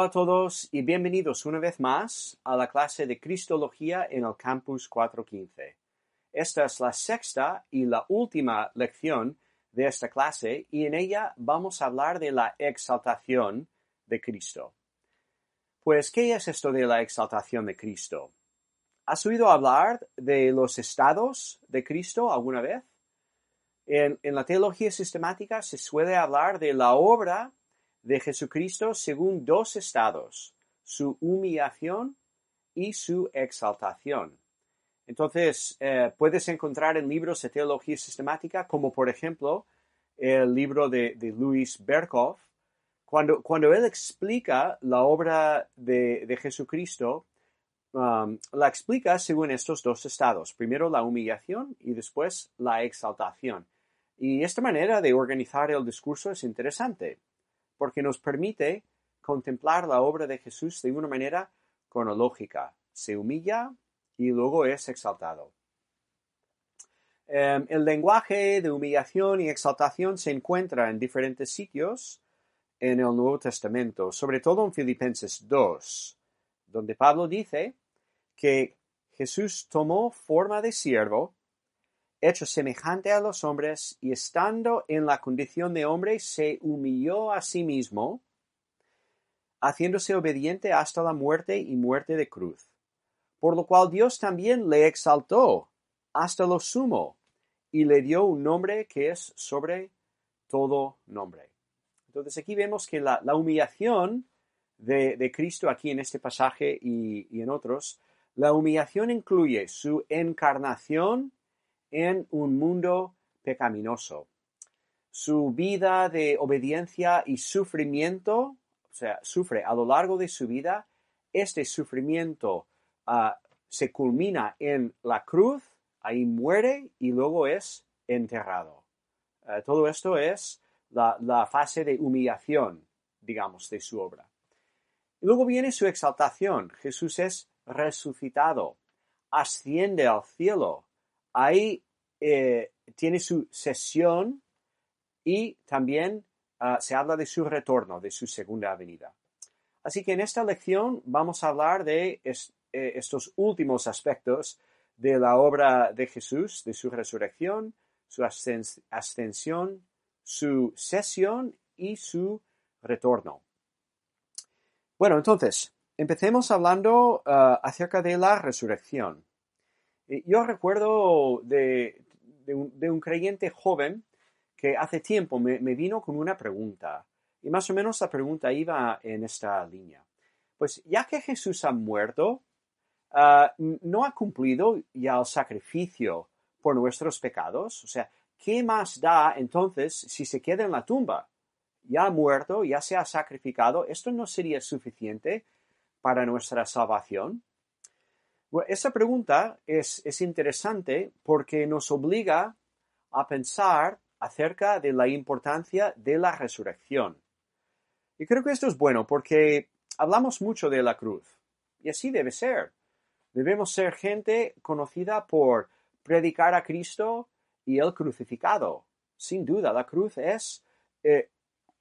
Hola a todos y bienvenidos una vez más a la clase de Cristología en el Campus 415. Esta es la sexta y la última lección de esta clase y en ella vamos a hablar de la exaltación de Cristo. Pues, ¿qué es esto de la exaltación de Cristo? ¿Has oído hablar de los estados de Cristo alguna vez? En, en la teología sistemática se suele hablar de la obra de Jesucristo según dos estados, su humillación y su exaltación. Entonces, eh, puedes encontrar en libros de teología sistemática, como por ejemplo el libro de, de Louis Berkhoff, cuando, cuando, él explica la obra de, Jesucristo, um, la explica según estos dos estados. Primero la humillación y después la exaltación. Y esta manera de organizar el discurso es interesante porque nos permite contemplar la obra de Jesús de una manera cronológica. Se humilla y luego es exaltado. Em, el lenguaje de humillación y exaltación se encuentra en diferentes sitios en el Nuevo Testamento, sobre todo en Filipenses 2, donde Pablo dice que Jesús tomó forma de siervo hecho semejante a los hombres, y estando en la condición de hombre, se humilló a sí mismo, haciéndose obediente hasta la muerte y muerte de cruz. Por lo cual Dios también le exaltó hasta lo sumo, y le dio un nombre que es sobre todo nombre. Entonces aquí vemos que la, humillación de, Cristo aquí en este pasaje y, y en otros, la humillación incluye su encarnación, en un mundo pecaminoso. Su vida de obediencia y sufrimiento, o sea, sufre a lo largo de su vida, este sufrimiento ah, se culmina en la cruz, ahí muere y luego es enterrado. Ah, todo esto es la, fase de humillación, digamos, de su obra. Luego viene su exaltación. Jesús es resucitado, asciende al cielo, ahí eh, tiene su sesión y también ah, se habla de su retorno, de su segunda venida. Así que en esta lección vamos a hablar de eh, estos últimos aspectos de la obra de Jesús, de su resurrección, su ascensión, su sesión y su retorno. Bueno, entonces, empecemos hablando ah, acerca de la resurrección. Yo recuerdo de, un, creyente joven que hace tiempo me, vino con una pregunta. Y más o menos la pregunta iba en esta línea. Pues ya que Jesús ha muerto, ah, no ha cumplido ya el sacrificio por nuestros pecados. O sea, ¿qué más da entonces si se queda en la tumba? Ya ha muerto, ya se ha sacrificado. ¿Esto no sería suficiente para nuestra salvación? Esa pregunta es, interesante porque nos obliga a pensar acerca de la importancia de la resurrección. Y creo que esto es bueno porque hablamos mucho de la cruz. Y así debe ser. Debemos ser gente conocida por predicar a Cristo y el crucificado. Sin duda, la cruz es eh,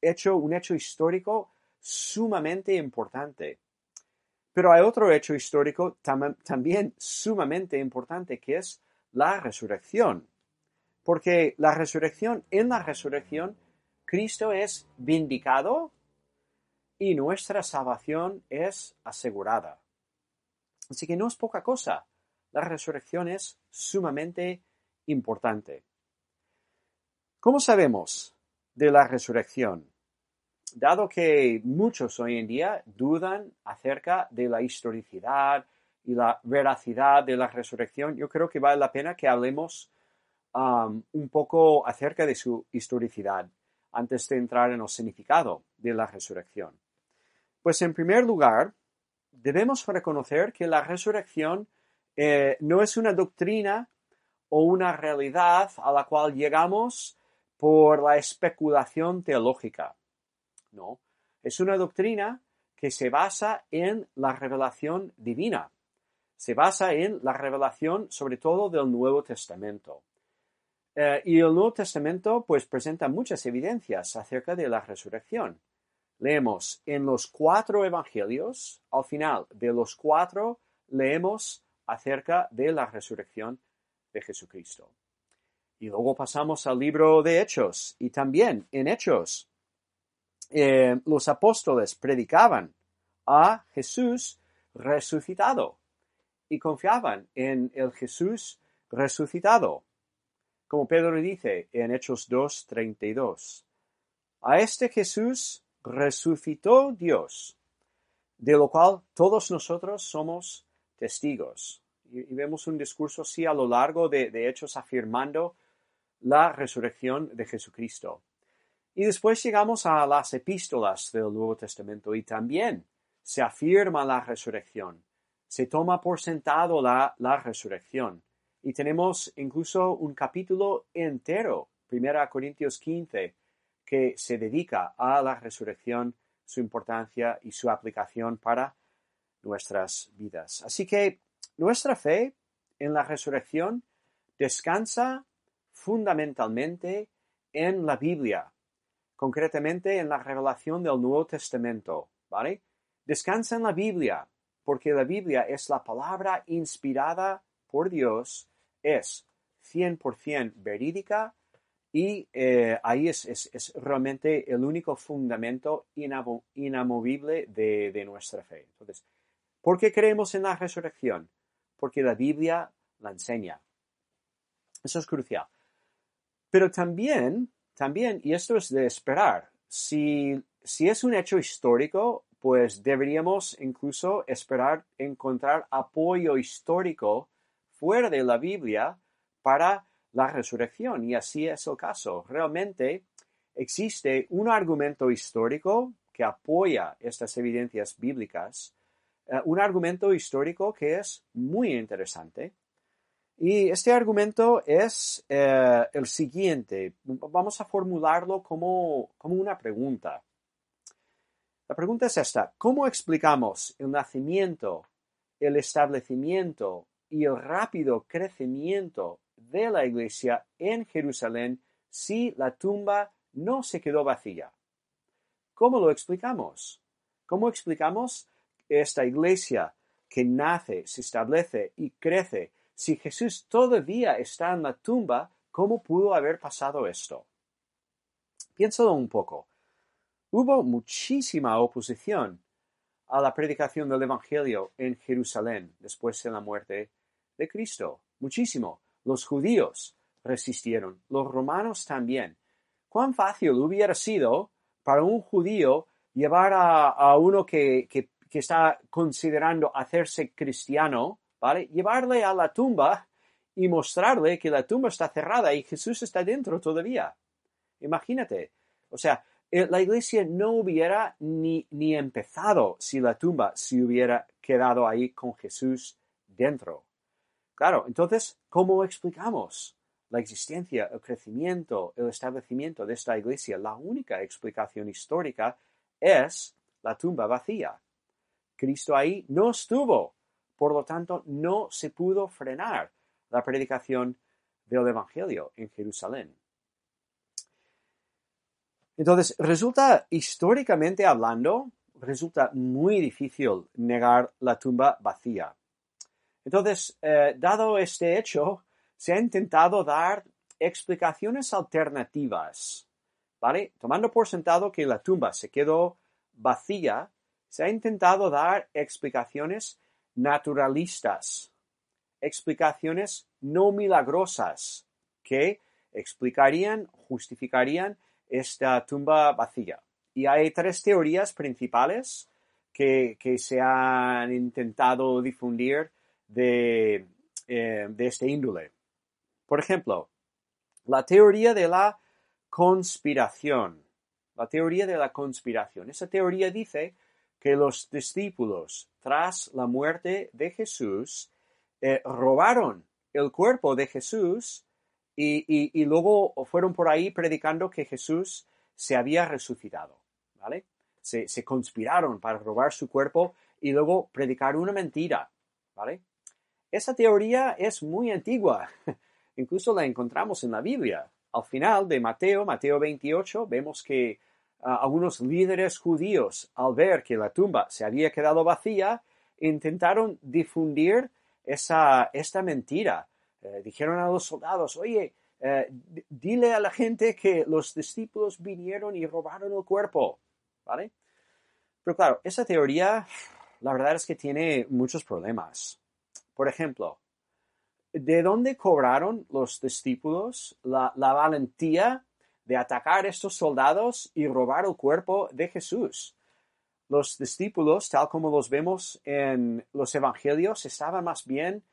hecho, un hecho histórico sumamente importante. Pero hay otro hecho histórico también sumamente importante que es la resurrección. Porque la resurrección, en la resurrección, Cristo es vindicado y nuestra salvación es asegurada. Así que no es poca cosa la resurrección es sumamente importante. ¿Cómo sabemos de la resurrección? Dado que muchos hoy en día dudan acerca de la historicidad y la veracidad de la resurrección, yo creo que vale la pena que hablemos um, un poco acerca de su historicidad antes de entrar en el significado de la resurrección. Pues en primer lugar, debemos reconocer que la resurrección eh, no es una doctrina o una realidad a la cual llegamos por la especulación teológica. No, es una doctrina que se basa en la revelación divina. Se basa en la revelación sobre todo del Nuevo Testamento. Eh, y el Nuevo Testamento pues presenta muchas evidencias acerca de la resurrección. Leemos en los cuatro evangelios, al final de los cuatro leemos acerca de la resurrección de Jesucristo. Y luego pasamos al libro de Hechos. Y también en Hechos eh, los apóstoles predicaban a Jesús resucitado y confiaban en el Jesús resucitado. Como Pedro dice en Hechos 2.32. A este Jesús resucitó Dios, de lo cual todos nosotros somos testigos. Y, vemos un discurso así a lo largo de, de Hechos afirmando la resurrección de Jesucristo. Y después llegamos a las epístolas del Nuevo Testamento y también se afirma la resurrección, se toma por sentado la, resurrección. Y tenemos incluso un capítulo entero, 1 Corintios 15, que se dedica a la resurrección, su importancia y su aplicación para nuestras vidas. Así que nuestra fe en la resurrección descansa fundamentalmente en la Biblia, concretamente en la revelación del Nuevo Testamento, ¿vale? Descansa en la Biblia, porque la Biblia es la palabra inspirada por Dios, es 100% verídica y eh, ahí es, realmente el único fundamento inamovible de, de nuestra fe. Entonces, ¿Por qué creemos en la resurrección? Porque la Biblia la enseña. Eso es crucial. Pero también, también, y esto es de esperar, si, si es un hecho histórico, pues deberíamos incluso esperar encontrar apoyo histórico fuera de la Biblia para la resurrección. Y así es el caso. Realmente existe un argumento histórico que apoya estas evidencias bíblicas eh, un argumento histórico que es muy interesante. Y este argumento es eh, el siguiente. Vamos a formularlo como, como una pregunta. La pregunta es esta. ¿Cómo explicamos el nacimiento, el establecimiento y el rápido crecimiento de la iglesia en Jerusalén si la tumba no se quedó vacía? ¿Cómo lo explicamos? ¿Cómo explicamos esta iglesia que nace, se establece y crece, si Jesús todavía está en la tumba, ¿cómo pudo haber pasado esto? Piénsalo un poco. Hubo muchísima oposición a la predicación del Evangelio en Jerusalén después de la muerte de Cristo. Muchísimo. Los judíos resistieron, los romanos también. ¿Cuán fácil hubiera sido para un judío llevar a, uno que, está considerando hacerse cristiano, ¿vale? Llevarle a la tumba y mostrarle que la tumba está cerrada y Jesús está dentro todavía. Imagínate. O sea, eh, la iglesia no hubiera ni, ni empezado si la tumba se hubiera quedado ahí con Jesús dentro. Claro, entonces, ¿cómo explicamos la existencia, el crecimiento, el establecimiento de esta iglesia? La única explicación histórica es la tumba vacía. Cristo ahí no estuvo. Por lo tanto, no se pudo frenar la predicación del Evangelio en Jerusalén. Entonces, resulta, históricamente hablando, resulta muy difícil negar la tumba vacía. Entonces, eh, dado este hecho, se ha intentado dar explicaciones alternativas, ¿vale? Tomando por sentado que la tumba se quedó vacía, se ha intentado dar explicaciones naturalistas explicaciones no milagrosas que explicarían, justificarían esta tumba vacía. Y hay tres teorías principales que, se han intentado difundir de, eh, de este índole. Por ejemplo, la teoría de la conspiración. La teoría de la conspiración. Esa teoría dice que los discípulos, tras la muerte de Jesús, eh, robaron el cuerpo de Jesús y, luego fueron por ahí predicando que Jesús se había resucitado, ¿vale? Se, se, conspiraron para robar su cuerpo y luego predicar una mentira, ¿vale? Esa teoría es muy antigua, incluso la encontramos en la Biblia. Al final de Mateo, Mateo 28, vemos que algunos líderes judíos, al ver que la tumba se había quedado vacía, intentaron difundir esa, esta mentira. Eh, dijeron a los soldados, oye, eh, dile a la gente que los discípulos vinieron y robaron el cuerpo, ¿vale? Pero claro, esa teoría, la verdad es que tiene muchos problemas. Por ejemplo, ¿de dónde cobraron los discípulos la, valentía de atacar a estos soldados y robar el cuerpo de Jesús? Los discípulos, tal como los vemos en los evangelios, estaban más bien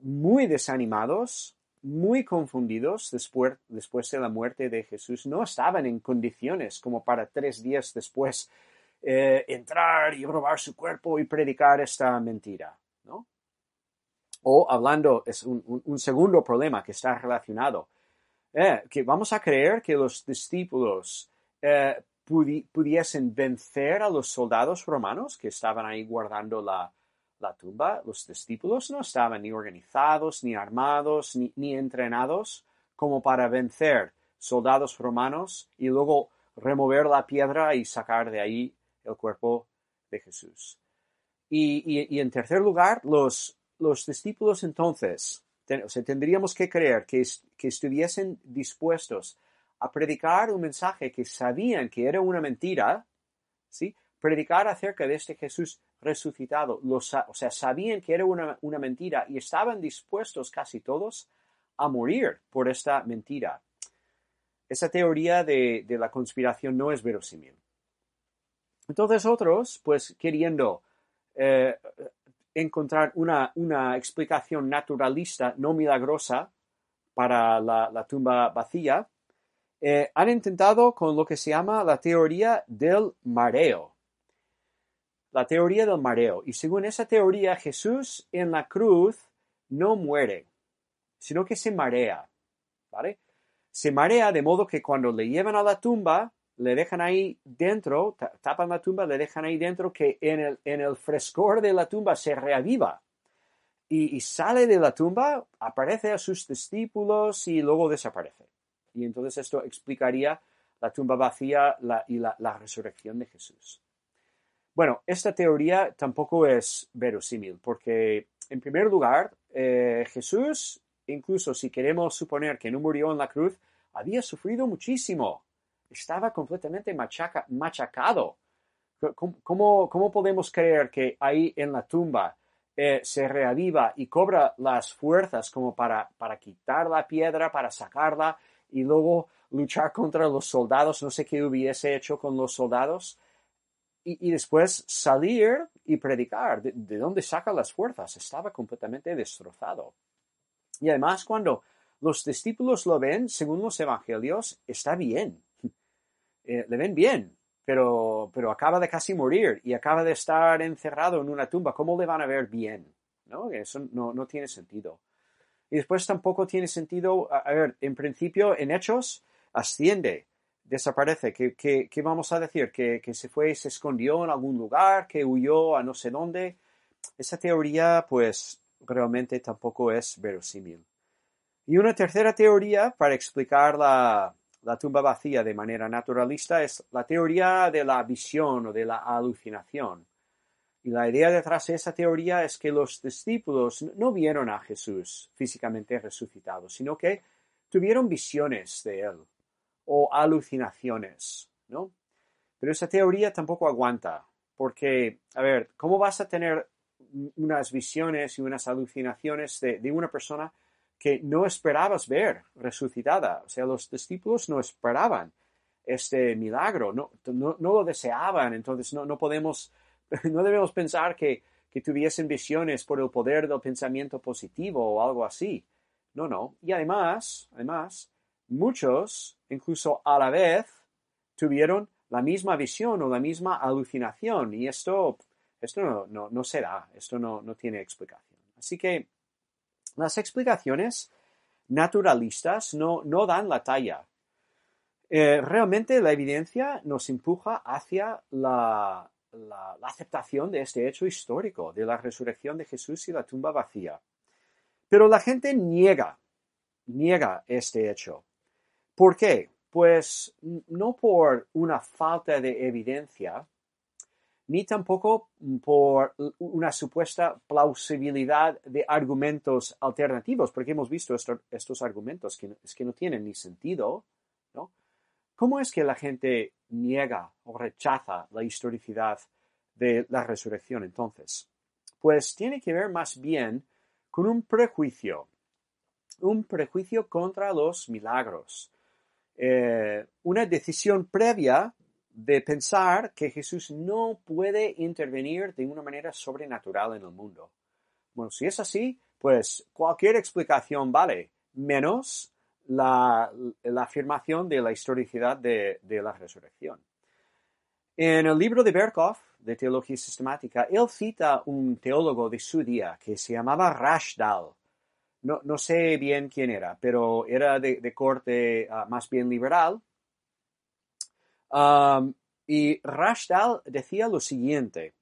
muy desanimados, muy confundidos después, después de la muerte de Jesús. No estaban en condiciones como para tres días después eh, entrar y robar su cuerpo y predicar esta mentira. ¿no? O hablando, es un, segundo problema que está relacionado, eh, que vamos a creer que los discípulos eh, pudiesen vencer a los soldados romanos que estaban ahí guardando la, tumba. Los discípulos no estaban ni organizados, ni armados, ni, ni entrenados como para vencer soldados romanos y luego remover la piedra y sacar de ahí el cuerpo de Jesús. y, en tercer lugar, los, los discípulos entonces, tendríamos que creer que, que estuviesen dispuestos a predicar un mensaje que sabían que era una mentira, ¿sí? Predicar acerca de este Jesús resucitado, o sea, sabían que era una, mentira y estaban dispuestos casi todos a morir por esta mentira. Esa teoría de, de la conspiración no es verosímil. Entonces otros, pues queriendo eh, encontrar una, una, explicación naturalista no milagrosa para la, tumba vacía, eh, han intentado con lo que se llama la teoría del mareo. La teoría del mareo. Y según esa teoría, Jesús en la cruz no muere, sino que se marea. ¿Vale? Se marea de modo que cuando le llevan a la tumba, le dejan ahí dentro, tapan la tumba, le dejan ahí dentro que en el, en el frescor de la tumba se reaviva. Y, sale de la tumba, aparece a sus discípulos y luego desaparece. Y entonces esto explicaría la tumba vacía y la, resurrección de Jesús. Bueno, esta teoría tampoco es verosímil, porque en primer lugar, eh, Jesús, incluso si queremos suponer que no murió en la cruz, había sufrido muchísimo estaba completamente machacado. ¿Cómo, podemos creer que ahí en la tumba eh, se reaviva y cobra las fuerzas como para, para quitar la piedra, para sacarla y luego luchar contra los soldados? No sé qué hubiese hecho con los soldados. Y, después salir y predicar. ¿De, ¿De dónde saca las fuerzas? Estaba completamente destrozado. Y además cuando los discípulos lo ven, según los evangelios, está bien. Eh, le ven bien, pero, pero acaba de casi morir y acaba de estar encerrado en una tumba. ¿Cómo le van a ver bien? ¿No? Eso no, no tiene sentido. Y después tampoco tiene sentido, a, ver, en principio, en hechos, asciende, desaparece. ¿Qué, qué, vamos a decir? ¿Que, ¿Que, se fue, se escondió en algún lugar, que huyó a no sé dónde? Esa teoría, pues, realmente tampoco es verosímil. Y una tercera teoría para explicar la, la tumba vacía de manera naturalista es la teoría de la visión o de la alucinación. Y la idea detrás de esa teoría es que los discípulos no vieron a Jesús físicamente resucitado, sino que tuvieron visiones de él o alucinaciones, ¿no? Pero esa teoría tampoco aguanta, porque, a ver, ¿cómo vas a tener unas visiones y unas alucinaciones de, de una persona que no esperabas ver resucitada. O sea, los discípulos no esperaban este milagro, no, no, lo deseaban, entonces no, no, podemos, no debemos pensar que, que tuviesen visiones por el poder del pensamiento positivo o algo así. No, no. Y además, además, muchos, incluso a la vez, tuvieron la misma visión o la misma alucinación y esto, esto no, no, no se esto no, no tiene explicación. Así que las explicaciones naturalistas no, no dan la talla. Eh, realmente la evidencia nos empuja hacia la, la, aceptación de este hecho histórico, de la resurrección de Jesús y la tumba vacía. Pero la gente niega, niega este hecho. ¿Por qué? Pues no por una falta de evidencia, ni tampoco por una supuesta plausibilidad de argumentos alternativos, porque hemos visto estos argumentos que, es que no tienen ni sentido, ¿no? ¿Cómo es que la gente niega o rechaza la historicidad de la resurrección entonces? Pues tiene que ver más bien con un prejuicio, un prejuicio contra los milagros, eh, una decisión previa de pensar que Jesús no puede intervenir de una manera sobrenatural en el mundo. Bueno, si es así, pues cualquier explicación vale, menos la, afirmación de la historicidad de, la resurrección. En el libro de Berkhoff, de Teología Sistemática, él cita un teólogo de su día que se llamaba Rashdal. No, sé bien quién era, pero era de, corte ah, más bien liberal, y Rashdal decía lo siguiente,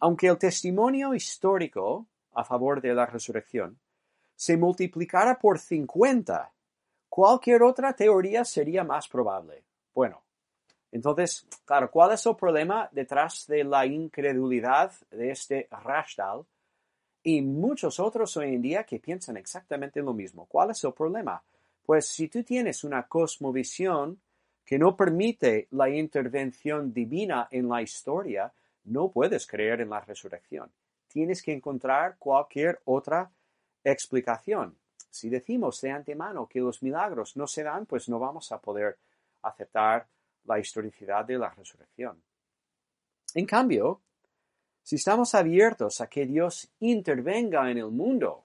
aunque el testimonio histórico a favor de la resurrección se multiplicara por 50, cualquier otra teoría sería más probable. Bueno, entonces, claro, ¿cuál es el problema detrás de la incredulidad de este Rashdal y muchos otros hoy en día que piensan exactamente lo mismo? ¿Cuál es el problema? Pues si tú tienes una cosmovisión que no permite la intervención divina en la historia, no puedes creer en la resurrección. Tienes que encontrar cualquier otra explicación. Si decimos de antemano que los milagros no se dan, pues no vamos a poder aceptar la historicidad de la resurrección. En cambio, si estamos abiertos a que Dios intervenga en el mundo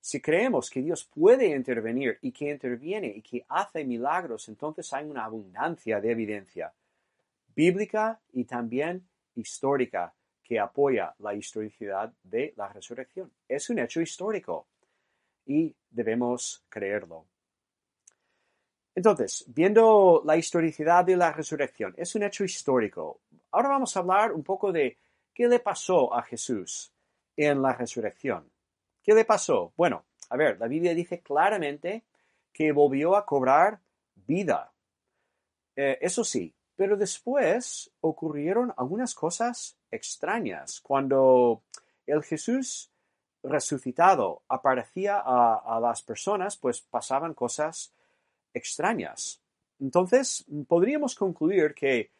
si creemos que Dios puede intervenir y que interviene y que hace milagros, entonces hay una abundancia de evidencia bíblica y también histórica que apoya la historicidad de la resurrección. Es un hecho histórico y debemos creerlo. Entonces, viendo la historicidad de la resurrección, es un hecho histórico. Ahora vamos a hablar un poco de qué le pasó a Jesús en la resurrección. ¿Qué le pasó? Bueno, a ver, la Biblia dice claramente que volvió a cobrar vida. Eh, eso sí, pero después ocurrieron algunas cosas extrañas. Cuando el Jesús resucitado aparecía a, las personas, pues pasaban cosas extrañas. Entonces, podríamos concluir que,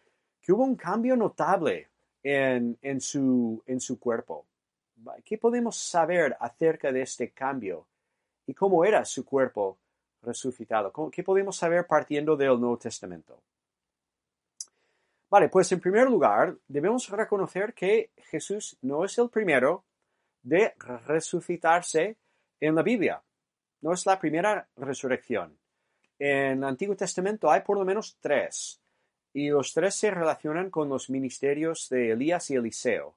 hubo un cambio notable en, su, en su cuerpo. ¿Qué podemos saber acerca de este cambio y cómo era su cuerpo resucitado? ¿Qué podemos saber partiendo del Nuevo Testamento? Vale, pues en primer lugar debemos reconocer que Jesús no es el primero de resucitarse en la Biblia. No es la primera resurrección. En el Antiguo Testamento hay por lo menos tres, y los tres se relacionan con los ministerios de Elías y Eliseo.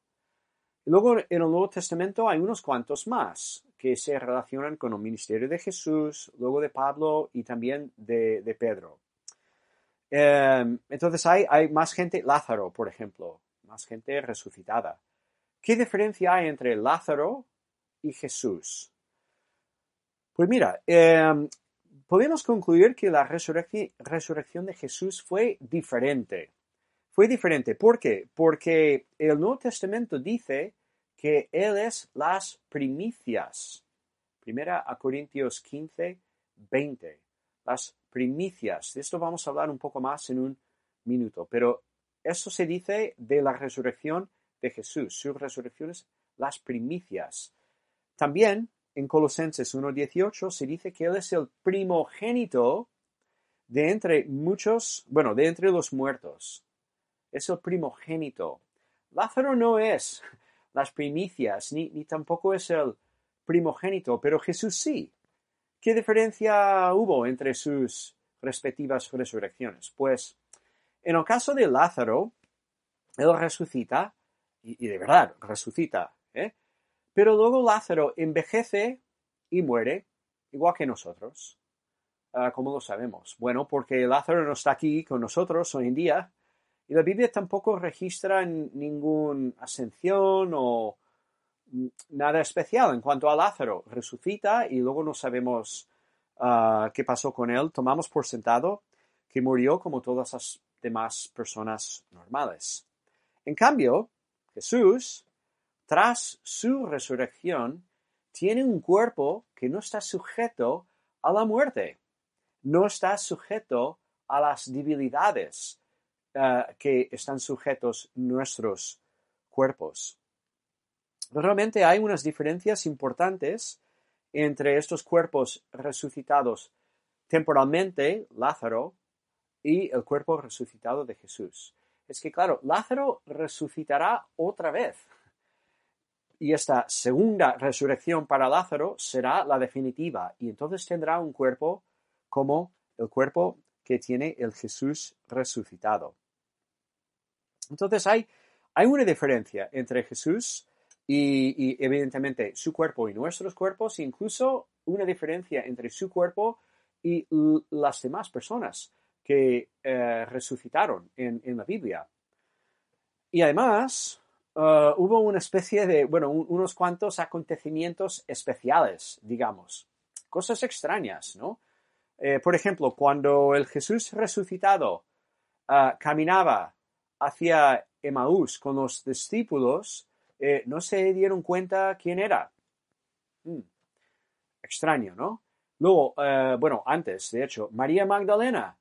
Luego en el Nuevo Testamento hay unos cuantos más que se relacionan con el ministerio de Jesús, luego de Pablo y también de, Pedro. Em, entonces hay, más gente, Lázaro, por ejemplo, más gente resucitada. ¿Qué diferencia hay entre Lázaro y Jesús? Pues mira, em, podemos concluir que la resurrección de Jesús fue diferente. Fue diferente. ¿Por qué? Porque el Nuevo Testamento dice que Él es las primicias. Primera a Corintios 15, 20. Las primicias. De esto vamos a hablar un poco más en un minuto, pero eso se dice de la resurrección de Jesús. Su resurrección es las primicias. También en Colosenses 1.18 se dice que Él es el primogénito de entre muchos, bueno, de entre los muertos. Es el primogénito. Lázaro no es las primicias, ni, ni tampoco es el primogénito, pero Jesús sí. ¿Qué diferencia hubo entre sus respectivas resurrecciones? Pues en el caso de Lázaro, él resucita, y, de verdad resucita, ¿eh? pero luego Lázaro envejece y muere, igual que nosotros. Ah, ¿Cómo lo sabemos? Bueno, porque Lázaro no está aquí con nosotros hoy en día, y la Biblia tampoco registra ninguna ascensión o nada especial en cuanto a Lázaro. Resucita y luego no sabemos ah, qué pasó con él. Tomamos por sentado que murió como todas las demás personas normales. En cambio, Jesús, tras su resurrección, tiene un cuerpo que no está sujeto a la muerte, no está sujeto a las debilidades eh, que están sujetos nuestros cuerpos. Realmente hay unas diferencias importantes entre estos cuerpos resucitados temporalmente, Lázaro, y el cuerpo resucitado de Jesús. Es que, claro, Lázaro resucitará otra vez. Y esta segunda resurrección para Lázaro será la definitiva. Y entonces tendrá un cuerpo como el cuerpo que tiene el Jesús resucitado. Entonces hay, hay una diferencia entre Jesús y, evidentemente su cuerpo y nuestros cuerpos, e incluso una diferencia entre su cuerpo y las demás personas que eh, resucitaron en, la Biblia. Y además, uh, hubo una especie de, bueno, unos cuantos acontecimientos especiales, digamos, cosas extrañas, ¿no? Eh, por ejemplo, cuando el Jesús resucitado ah, caminaba hacia Emaús con los discípulos, eh, no se dieron cuenta quién era. Hmm, extraño, ¿no? Luego, eh, bueno, antes, de hecho, María Magdalena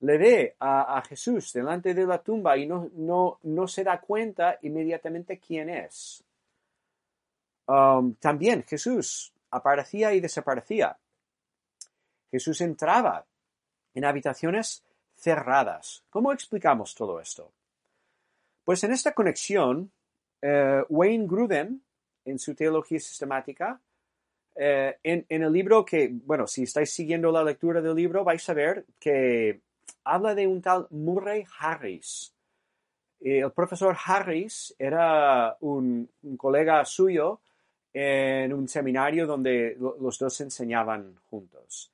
le ve a, Jesús delante de la tumba y no, no, no se da cuenta inmediatamente quién es. Um, también Jesús aparecía y desaparecía. Jesús entraba en habitaciones cerradas. ¿Cómo explicamos todo esto? Pues en esta conexión, eh, Wayne Grudem, en su teología sistemática, eh, en, el libro que, bueno, si estáis siguiendo la lectura del libro, vais a ver que habla de un tal Murray Harris. El profesor Harris era un colega suyo en un seminario donde los dos enseñaban juntos.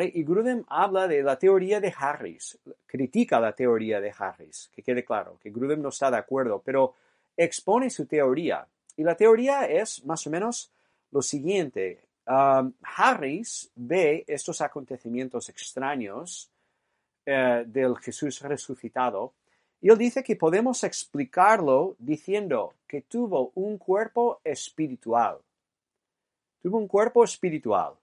Y Grudem habla de la teoría de Harris, critica la teoría de Harris, que quede claro, que Grudem no está de acuerdo, pero expone su teoría. Y la teoría es más o menos lo siguiente. Um, Harris ve estos acontecimientos extraños eh, del Jesús resucitado y él dice que podemos explicarlo diciendo que tuvo un cuerpo espiritual. Tuvo un cuerpo espiritual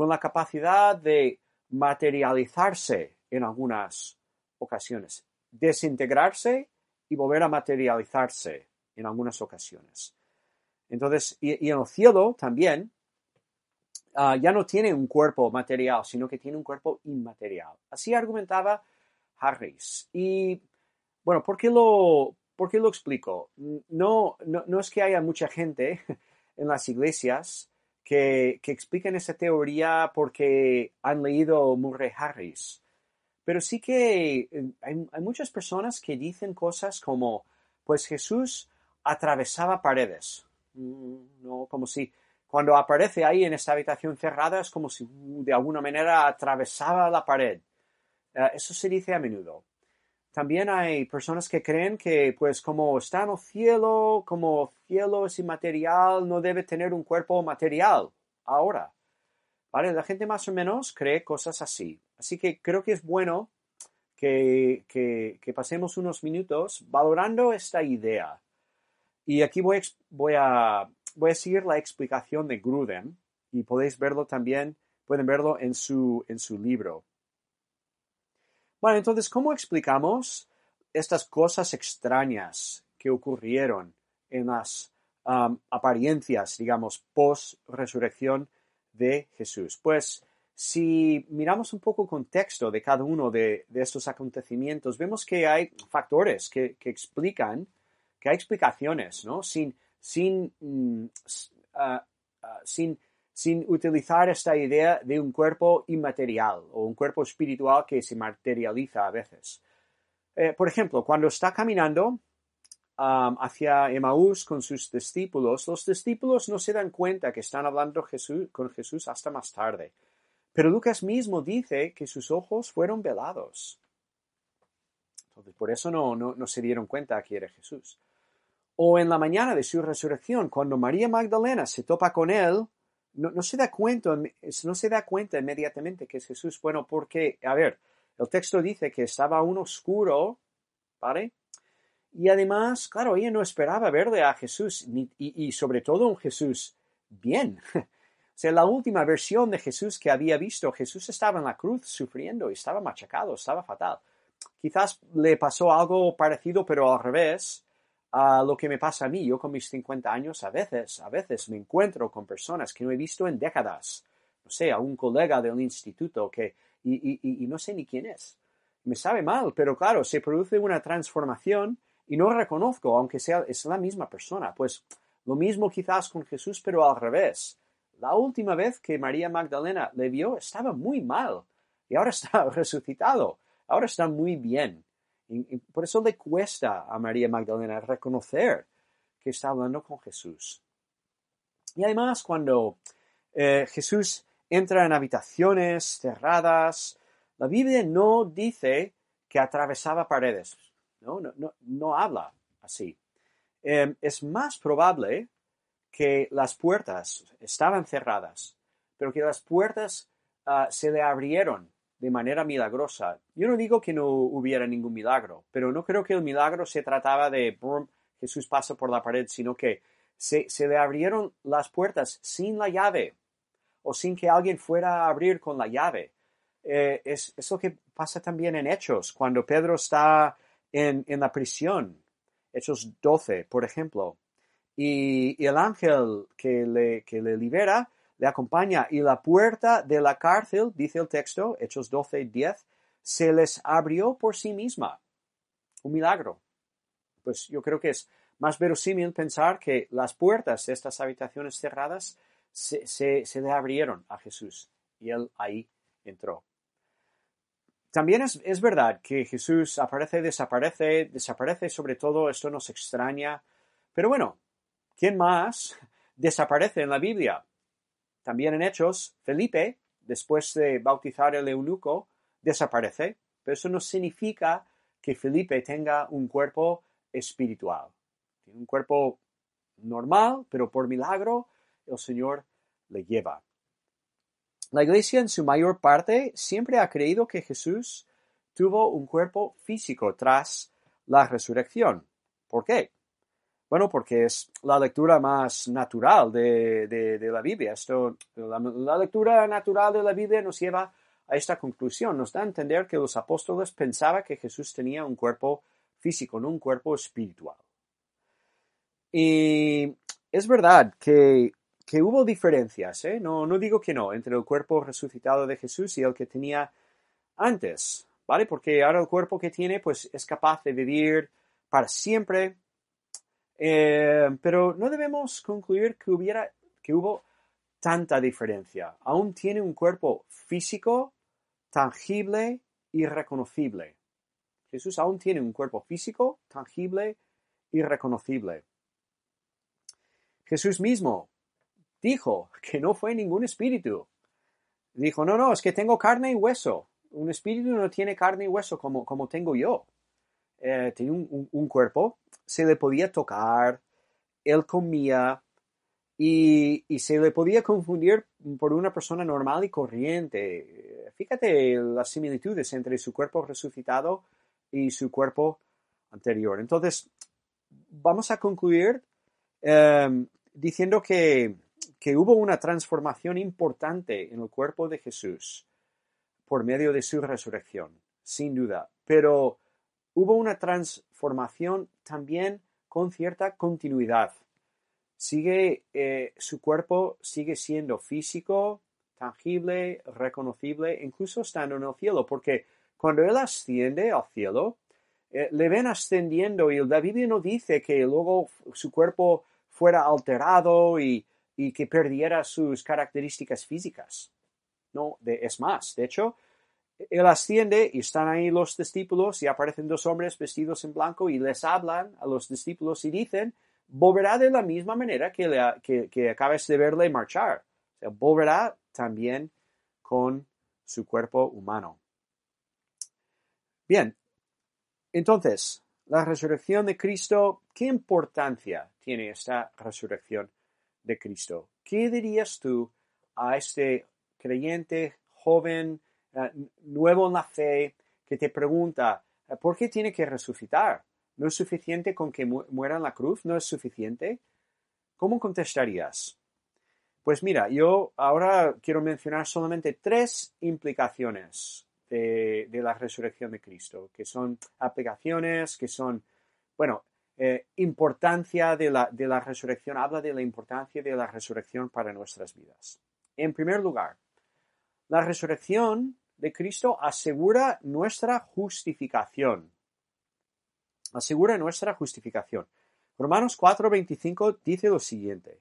con la capacidad de materializarse en algunas ocasiones, desintegrarse y volver a materializarse en algunas ocasiones. Entonces, y, en el cielo también, ah, ya no tiene un cuerpo material, sino que tiene un cuerpo inmaterial. Así argumentaba Harris. Y bueno, ¿por qué lo, por qué lo explico? No, no, no es que haya mucha gente en las iglesias que, expliquen esa teoría porque han leído Murray Harris. Pero sí que eh, hay, muchas personas que dicen cosas como, pues Jesús atravesaba paredes. Mm, no, como si cuando aparece ahí en esta habitación cerrada es como si de alguna manera atravesaba la pared. Eh, eso se dice a menudo. También hay personas que creen que, pues, como está en el cielo, como cielo es inmaterial, no debe tener un cuerpo material ahora. ¿Vale? La gente más o menos cree cosas así. Así que creo que es bueno que, que, pasemos unos minutos valorando esta idea. Y aquí voy, voy, a, voy a seguir la explicación de Gruden y podéis verlo también, pueden verlo en su, en su libro. Bueno, entonces, ¿cómo explicamos estas cosas extrañas que ocurrieron en las apariencias, digamos, post-resurrección de Jesús. Pues si miramos un poco el contexto de cada uno de, estos acontecimientos, vemos que hay factores que, explican, que hay explicaciones, ¿no? Sin, sin, mm, ah, ah, sin, sin utilizar esta idea de un cuerpo inmaterial o un cuerpo espiritual que se materializa a veces. Eh, por ejemplo, cuando está caminando hacia Emaús con sus discípulos, los discípulos no se dan cuenta que están hablando con Jesús hasta más tarde. Pero Lucas mismo dice que sus ojos fueron velados. Entonces, por eso no, no, se dieron cuenta que era Jesús. O en la mañana de su resurrección, cuando María Magdalena se topa con él, no, se da cuenta, no se da cuenta inmediatamente que es Jesús. Bueno, porque, a ver, el texto dice que estaba aún oscuro, ¿vale? Y además, claro, ella no esperaba verle a Jesús, y, sobre todo un Jesús bien. o sea, la última versión de Jesús que había visto, Jesús estaba en la cruz sufriendo, estaba machacado, estaba fatal. Quizás le pasó algo parecido, pero al revés a lo que me pasa a mí. Yo con mis 50 años, a veces, a veces me encuentro con personas que no he visto en décadas. No sé, a un colega del instituto que, y, y no sé ni quién es. Me sabe mal, pero claro, se produce una transformación y no reconozco, aunque sea es la misma persona. Pues lo mismo quizás con Jesús, pero al revés. La última vez que María Magdalena le vio estaba muy mal y ahora está resucitado, ahora está muy bien. Por eso le cuesta a María Magdalena reconocer que está hablando con Jesús. Y además cuando eh, Jesús entra en habitaciones cerradas, la Biblia no dice que atravesaba paredes. No, no, no, habla así. Em, es más probable que las puertas estaban cerradas, pero que las puertas ah, se le abrieron de manera milagrosa. Yo no digo que no hubiera ningún milagro, pero no creo que el milagro se trataba de Jesús pasa por la pared, sino que se, le abrieron las puertas sin la llave o sin que alguien fuera a abrir con la llave. Eh, es, es, lo que pasa también en Hechos, cuando Pedro está en, la prisión, Hechos 12, por ejemplo, y, el ángel que le, que le libera le acompaña y la puerta de la cárcel, dice el texto, Hechos 12, 10, se les abrió por sí misma. Un milagro. Pues yo creo que es más verosímil pensar que las puertas de estas habitaciones cerradas se, se le abrieron a Jesús y él ahí entró. También es, verdad que Jesús aparece, desaparece, desaparece, sobre todo esto nos extraña. Pero bueno, ¿quién más desaparece en la Biblia? También en Hechos, Felipe, después de bautizar el eunuco, desaparece. Pero eso no significa que Felipe tenga un cuerpo espiritual. Tiene un cuerpo normal, pero por milagro el Señor le lleva. La Iglesia en su mayor parte siempre ha creído que Jesús tuvo un cuerpo físico tras la resurrección. ¿Por qué? Bueno, porque es la lectura más natural de, la Biblia. Esto, la, lectura natural de la Biblia nos lleva a esta conclusión. Nos da a entender que los apóstoles pensaban que Jesús tenía un cuerpo físico, no un cuerpo espiritual. Y es verdad que que hubo diferencias, ¿eh? no, no digo que no, entre el cuerpo resucitado de Jesús y el que tenía antes, ¿vale? Porque ahora el cuerpo que tiene, pues es capaz de vivir para siempre, eh, pero no debemos concluir que hubiera, que hubo tanta diferencia. Aún tiene un cuerpo físico, tangible y reconocible. Jesús aún tiene un cuerpo físico, tangible y reconocible. Jesús mismo dijo que no fue ningún espíritu. Dijo, no, no, es que tengo carne y hueso. Un espíritu no tiene carne y hueso como, como tengo yo. Eh, tenía un, cuerpo, se le podía tocar, él comía y, y, se le podía confundir por una persona normal y corriente. Fíjate las similitudes entre su cuerpo resucitado y su cuerpo anterior. Entonces, vamos a concluir eh, diciendo que que hubo una transformación importante en el cuerpo de Jesús por medio de su resurrección, sin duda, pero hubo una transformación también con cierta continuidad. sigue, eh, su cuerpo sigue siendo físico, tangible, reconocible, incluso estando en el cielo, porque cuando Él asciende al cielo, eh, le ven ascendiendo y la Biblia no dice que luego su cuerpo fuera alterado y, que perdiera sus características físicas. No, es más, de hecho, él asciende y están ahí los discípulos y aparecen dos hombres vestidos en blanco y les hablan a los discípulos y dicen, volverá de la misma manera que, que, que acabas de verle marchar. O sea, volverá también con su cuerpo humano. Bien, entonces, la resurrección de Cristo, ¿qué importancia tiene esta resurrección de Cristo? ¿Qué dirías tú a este creyente joven, nuevo en la fe, que te pregunta, eh, ¿por qué tiene que resucitar? ¿No es suficiente con que muera en la cruz? ¿No es suficiente? ¿Cómo contestarías? Pues mira, yo ahora quiero mencionar solamente tres implicaciones de, la resurrección de Cristo, que son aplicaciones, que son, bueno, eh, importancia de la, de la resurrección, habla de la importancia de la resurrección para nuestras vidas. En primer lugar, la resurrección de Cristo asegura nuestra justificación. Asegura nuestra justificación. Romanos 4:25 dice lo siguiente.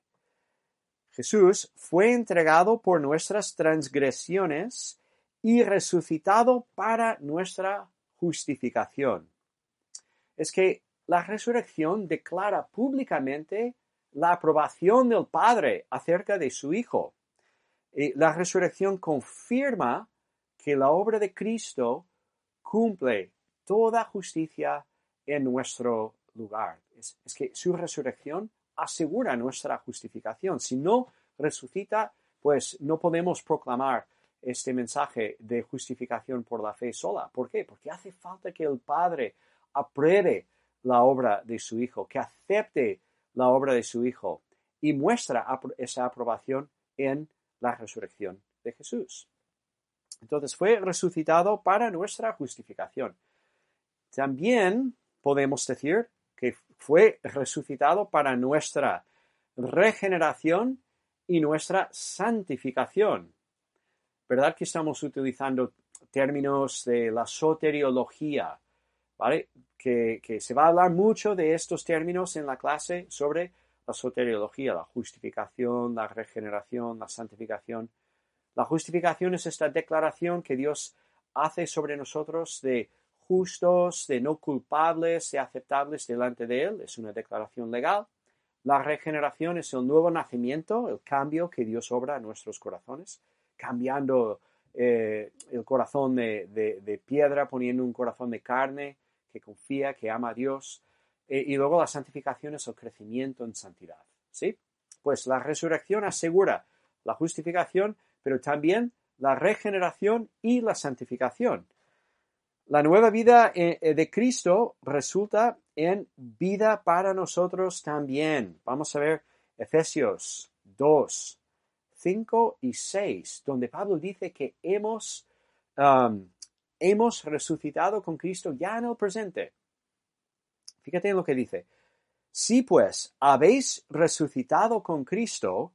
Jesús fue entregado por nuestras transgresiones y resucitado para nuestra justificación. Es que la resurrección declara públicamente la aprobación del Padre acerca de su Hijo. La resurrección confirma que la obra de Cristo cumple toda justicia en nuestro lugar. Es, que su resurrección asegura nuestra justificación. Si no resucita, pues no podemos proclamar este mensaje de justificación por la fe sola. ¿Por qué? Porque hace falta que el Padre apruebe la obra de su Hijo, que acepte la obra de su Hijo y muestra esa aprobación en la resurrección de Jesús. Entonces fue resucitado para nuestra justificación. También podemos decir que fue resucitado para nuestra regeneración y nuestra santificación. ¿verdad? Que estamos utilizando términos de la soteriología, ¿vale? Que, se va a hablar mucho de estos términos en la clase sobre la soteriología, la justificación, la regeneración, la santificación. La justificación es esta declaración que Dios hace sobre nosotros de justos, de no culpables, de aceptables delante de Él. Es una declaración legal. La regeneración es el nuevo nacimiento, el cambio que Dios obra en nuestros corazones cambiando eh, el corazón de, piedra, poniendo un corazón de carne que confía, que ama a Dios. Eh, y luego la santificación es el crecimiento en santidad. ¿Sí? Pues la resurrección asegura la justificación, pero también la regeneración y la santificación. La nueva vida eh, de Cristo resulta en vida para nosotros también. Vamos a ver Efesios 2, 5 y 6, donde Pablo dice que hemos, um, hemos resucitado con Cristo ya en el presente. Fíjate en lo que dice. Si pues habéis resucitado con Cristo,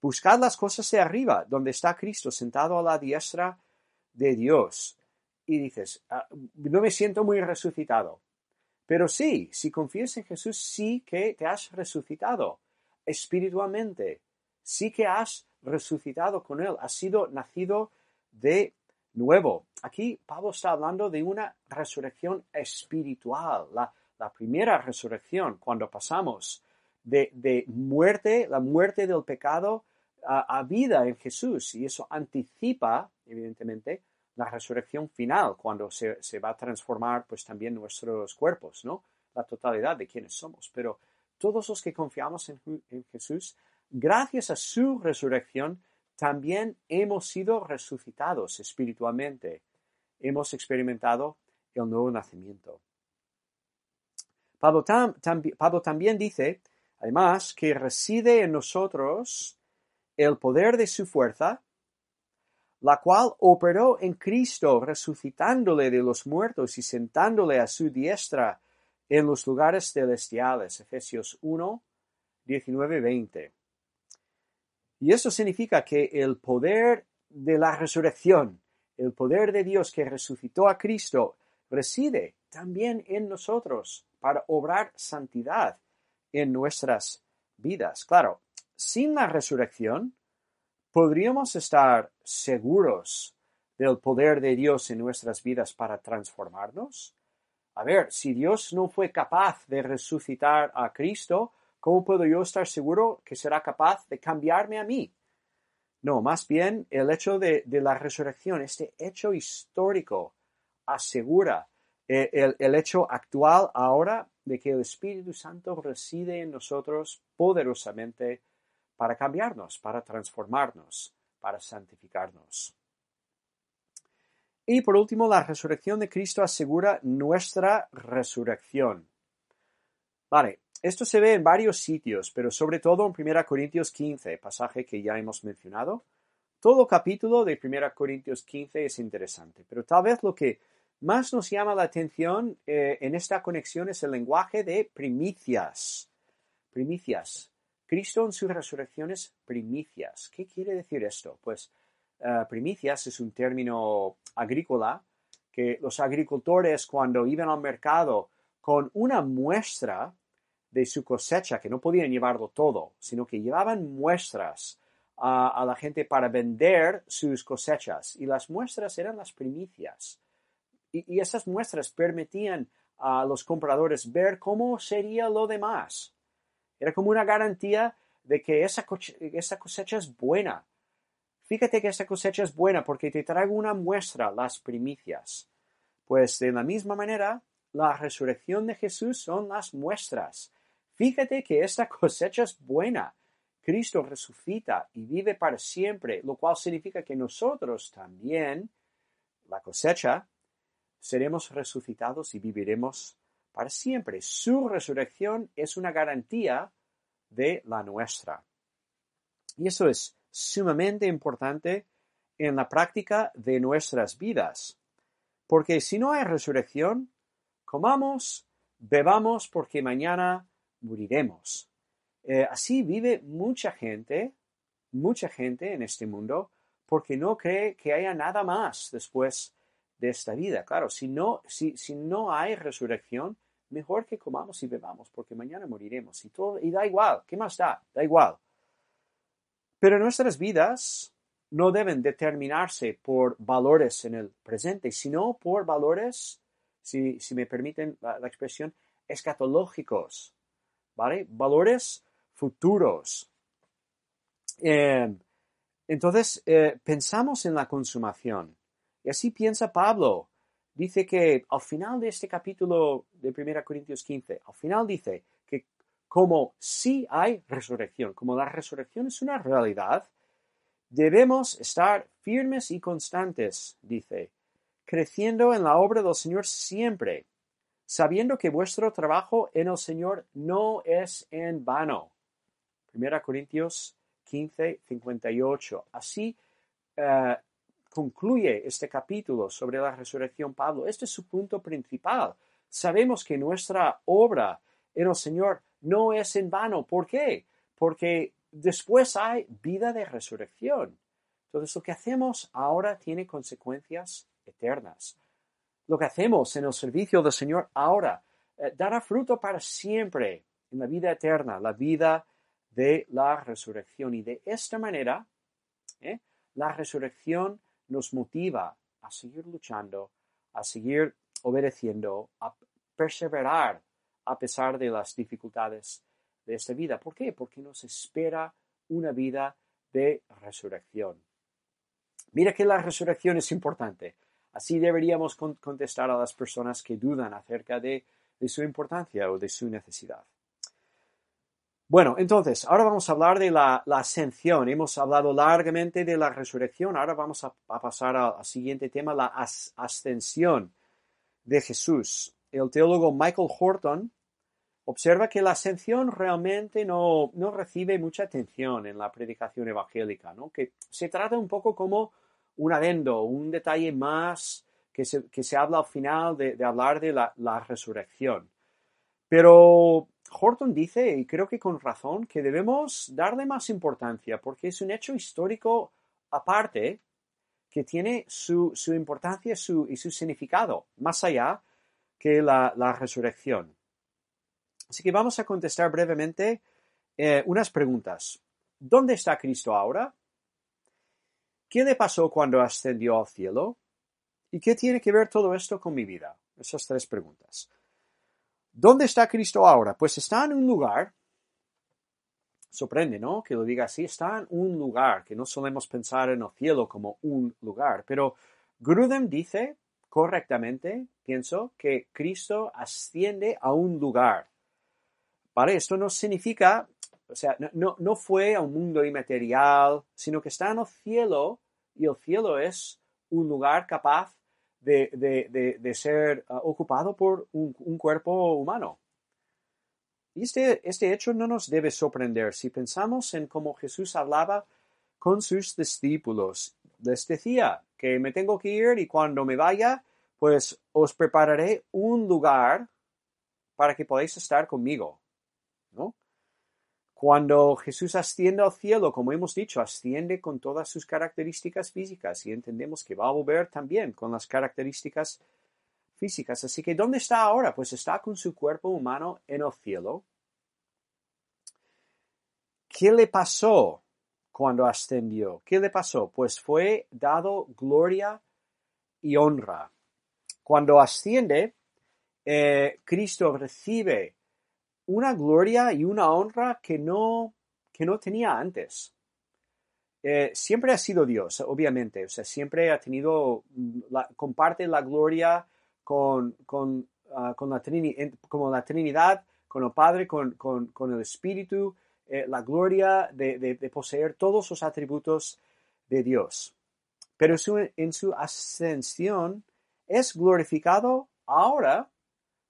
buscad las cosas de arriba, donde está Cristo sentado a la diestra de Dios. Y dices, ah, no me siento muy resucitado. Pero sí, si confías en Jesús, sí que te has resucitado espiritualmente. Sí que has resucitado con Él, ha sido nacido de nuevo. Aquí Pablo está hablando de una resurrección espiritual, la, primera resurrección, cuando pasamos de, muerte, la muerte del pecado, a, vida en Jesús. Y eso anticipa, evidentemente, la resurrección final, cuando se, va a transformar pues también nuestros cuerpos, ¿no? La totalidad de quienes somos. Pero todos los que confiamos en Jesús gracias a su resurrección, también hemos sido resucitados espiritualmente. Hemos experimentado el nuevo nacimiento. Pablo, también dice, además, que reside en nosotros el poder de su fuerza, la cual operó en Cristo, resucitándole de los muertos y sentándole a su diestra en los lugares celestiales. Efesios 1, 19-20. Y eso significa que el poder de la resurrección, el poder de Dios que resucitó a Cristo, reside también en nosotros para obrar santidad en nuestras vidas. Claro, sin la resurrección, podríamos estar seguros del poder de Dios en nuestras vidas para transformarnos. A ver, si Dios no fue capaz de resucitar a Cristo, ¿cómo puedo yo estar seguro que será capaz de cambiarme a mí? No, más bien el hecho de, la resurrección, este hecho histórico, asegura eh, el, el, hecho actual ahora de que el Espíritu Santo reside en nosotros poderosamente para cambiarnos, para transformarnos, para santificarnos. Y por último, la resurrección de Cristo asegura nuestra resurrección. Vale, esto se ve en varios sitios, pero sobre todo en 1 Corintios 15, pasaje que ya hemos mencionado. Todo capítulo de 1 Corintios 15 es interesante, pero tal vez lo que más nos llama la atención eh, en esta conexión es el lenguaje de primicias. Primicias. Cristo en su resurrección es primicias. ¿Qué quiere decir esto? Pues eh, primicias es un término agrícola que los agricultores cuando iban al mercado con una muestra de su cosecha, que no podían llevarlo todo, sino que llevaban muestras a, la gente para vender sus cosechas. Y las muestras eran las primicias. Y, esas muestras permitían a los compradores ver cómo sería lo demás. Era como una garantía de que esa, esa cosecha es buena, Fíjate que esta cosecha es buena porque te traigo una muestra, las primicias. Pues de la misma manera, la resurrección de Jesús son las muestras. Fíjate que esta cosecha es buena. Cristo resucita y vive para siempre, lo cual significa que nosotros también, la cosecha, seremos resucitados y viviremos para siempre. Su resurrección es una garantía de la nuestra. Y eso es sumamente importante en la práctica de nuestras vidas. Porque si no hay resurrección, comamos, bebamos porque mañana moriremos. Eh, así vive mucha gente, mucha gente en este mundo, porque no cree que haya nada más después de esta vida. Claro, si no, si, si no hay resurrección, mejor que comamos y bebamos, porque mañana moriremos. Y, todo, y da igual, ¿qué más da? Da igual. Pero nuestras vidas no deben determinarse por valores en el presente, sino por valores, si, me permiten la, expresión, escatológicos, ¿vale? Valores futuros. Em, entonces, eh, pensamos en la consumación. Y así piensa Pablo. Dice que al final de este capítulo de 1 Corintios 15, al final dice, como si hay resurrección, como la resurrección es una realidad, debemos estar firmes y constantes, dice, creciendo en la obra del Señor siempre, sabiendo que vuestro trabajo en el Señor no es en vano. 1 Corintios 15, 58. Así eh, concluye este capítulo sobre la resurrección Pablo. Este es su punto principal. Sabemos que nuestra obra en el Señor no es en vano. ¿Por qué? Porque después hay vida de resurrección. Entonces lo que hacemos ahora tiene consecuencias eternas. Lo que hacemos en el servicio del Señor ahora eh, dará fruto para siempre en la vida eterna, la vida de la resurrección. Y de esta manera, ¿eh? la resurrección nos motiva a seguir luchando, a seguir obedeciendo, a perseverar a pesar de las dificultades de esta vida. ¿Por qué? Porque nos espera una vida de resurrección. Mira que la resurrección es importante. Así deberíamos contestar a las personas que dudan acerca de, su importancia o de su necesidad. Bueno, entonces, ahora vamos a hablar de la, ascensión. Hemos hablado largamente de la resurrección. Ahora vamos a, pasar al, siguiente tema, la ascensión de Jesús. El teólogo Michael Horton observa que la ascensión realmente no, recibe mucha atención en la predicación evangélica, ¿no? que se trata un poco como un adendo, un detalle más que se, habla al final de, hablar de la, resurrección. Pero Horton dice, y creo que con razón, que debemos darle más importancia porque es un hecho histórico aparte que tiene su, importancia su, y su significado, más allá que la, resurrección. Así que vamos a contestar brevemente eh, unas preguntas. ¿Dónde está Cristo ahora? ¿Qué le pasó cuando ascendió al cielo? ¿Y qué tiene que ver todo esto con mi vida? Esas tres preguntas. ¿Dónde está Cristo ahora? Pues está en un lugar, sorprende, ¿no? Que lo diga así, está en un lugar, que no solemos pensar en el cielo como un lugar, pero Grudem dice correctamente, pienso, que Cristo asciende a un lugar. ¿Vale? Esto no significa o sea, no, no fue a un mundo inmaterial, sino que está en el cielo y el cielo es un lugar capaz de, ser ah, ocupado por un, cuerpo humano. Y este, este hecho no nos debe sorprender si pensamos en cómo Jesús hablaba con sus discípulos. Les decía que me tengo que ir y cuando me vaya, pues os prepararé un lugar para que podáis estar conmigo. Cuando Jesús asciende al cielo, como hemos dicho, asciende con todas sus características físicas y entendemos que va a volver también con las características físicas. Así que, ¿dónde está ahora? Pues está con su cuerpo humano en el cielo. ¿Qué le pasó cuando ascendió? ¿Qué le pasó? Pues fue dado gloria y honra. Cuando asciende, eh, Cristo recibe una gloria y una honra que no, que no tenía antes. Eh, siempre ha sido Dios, obviamente, o sea, siempre ha tenido, mm, la, comparte la gloria con, con, ah, la, como la Trinidad, con el Padre, con, el Espíritu, eh, la gloria de, poseer todos los atributos de Dios. Pero en su ascensión es glorificado ahora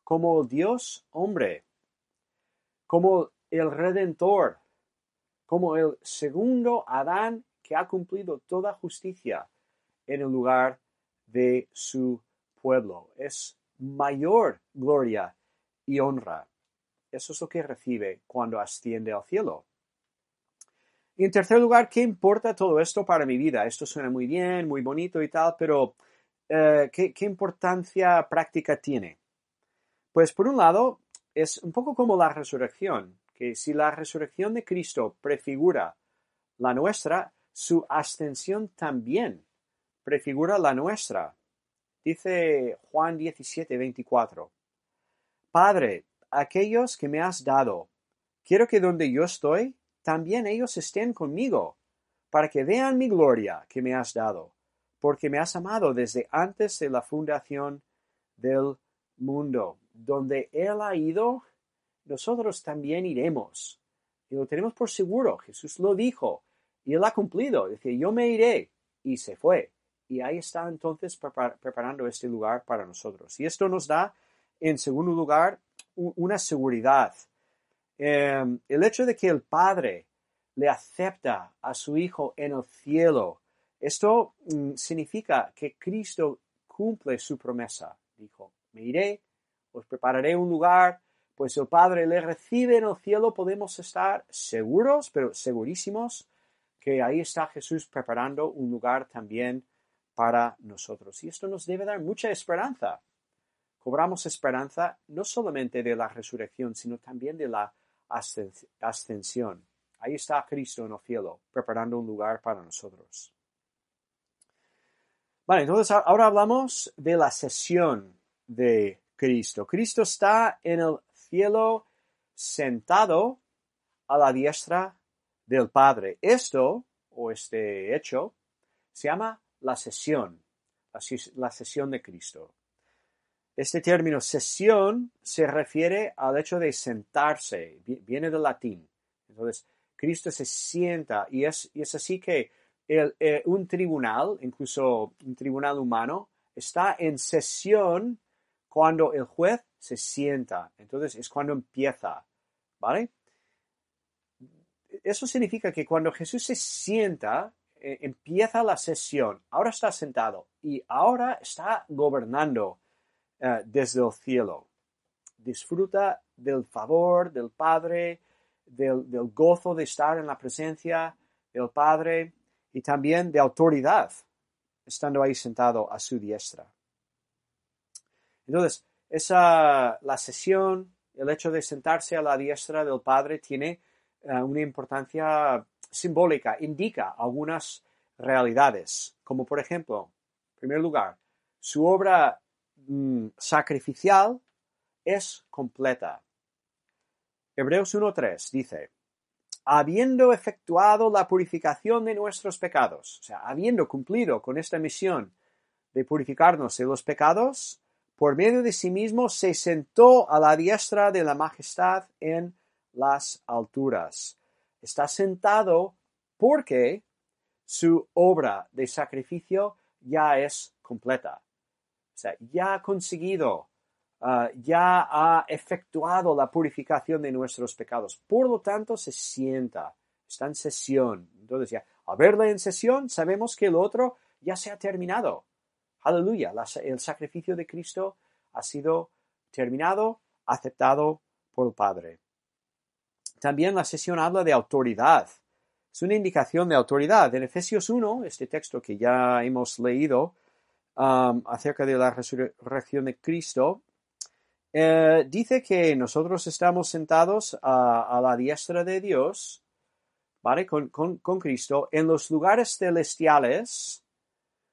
como Dios hombre como el Redentor, como el segundo Adán que ha cumplido toda justicia en el lugar de su pueblo. Es mayor gloria y honra. Eso es lo que recibe cuando asciende al cielo. Y en tercer lugar, ¿qué importa todo esto para mi vida? Esto suena muy bien, muy bonito y tal, pero eh, ¿qué, ¿qué importancia práctica tiene? Pues por un lado, es un poco como la resurrección, que si la resurrección de Cristo prefigura la nuestra, su ascensión también prefigura la nuestra. Dice Juan 17, 24. Padre, aquellos que me has dado, quiero que donde yo estoy, también ellos estén conmigo, para que vean mi gloria que me has dado, porque me has amado desde antes de la fundación del mundo donde Él ha ido, nosotros también iremos. Y lo tenemos por seguro. Jesús lo dijo y Él ha cumplido. Dice, yo me iré. Y se fue. Y ahí está entonces preparando este lugar para nosotros. Y esto nos da, en segundo lugar, una seguridad. Em, el hecho de que el Padre le acepta a su Hijo en el cielo, esto mm, significa que Cristo cumple su promesa. Dijo, me iré os prepararé un lugar, pues el Padre le recibe en el cielo, podemos estar seguros, pero segurísimos, que ahí está Jesús preparando un lugar también para nosotros. Y esto nos debe dar mucha esperanza. Cobramos esperanza no solamente de la resurrección, sino también de la ascensión. Ahí está Cristo en el cielo, preparando un lugar para nosotros. Vale, entonces ahora hablamos de la sesión de Cristo. Cristo está en el cielo sentado a la diestra del Padre. Esto, o este hecho, se llama la sesión, la sesión de Cristo. Este término sesión se refiere al hecho de sentarse, viene del latín. Entonces, Cristo se sienta y es, es así que eh, un tribunal, incluso un tribunal humano, está en sesión cuando el juez se sienta. Entonces es cuando empieza, ¿vale? Eso significa que cuando Jesús se sienta, eh, empieza la sesión. Ahora está sentado y ahora está gobernando eh, desde el cielo. Disfruta del favor del Padre, del, del gozo de estar en la presencia del Padre y también de autoridad, estando ahí sentado a su diestra. Entonces, esa, la sesión, el hecho de sentarse a la diestra del Padre tiene eh, una importancia simbólica, indica algunas realidades, como por ejemplo, en primer lugar, su obra mm, sacrificial es completa. Hebreos 1.3 dice, habiendo efectuado la purificación de nuestros pecados, o sea, habiendo cumplido con esta misión de purificarnos de los pecados, por medio de sí mismo se sentó a la diestra de la majestad en las alturas. Está sentado porque su obra de sacrificio ya es completa. O sea, ya ha conseguido, ah, ya ha efectuado la purificación de nuestros pecados. Por lo tanto, se sienta, está en sesión. Entonces ya, al verle en sesión, sabemos que el otro ya se ha terminado. Aleluya, el sacrificio de Cristo ha sido terminado, aceptado por el Padre. También la sesión habla de autoridad. Es una indicación de autoridad. En Efesios 1, este texto que ya hemos leído um, acerca de la resurrección de Cristo, eh, dice que nosotros estamos sentados a, la diestra de Dios, ¿vale? Con, con Cristo, en los lugares celestiales,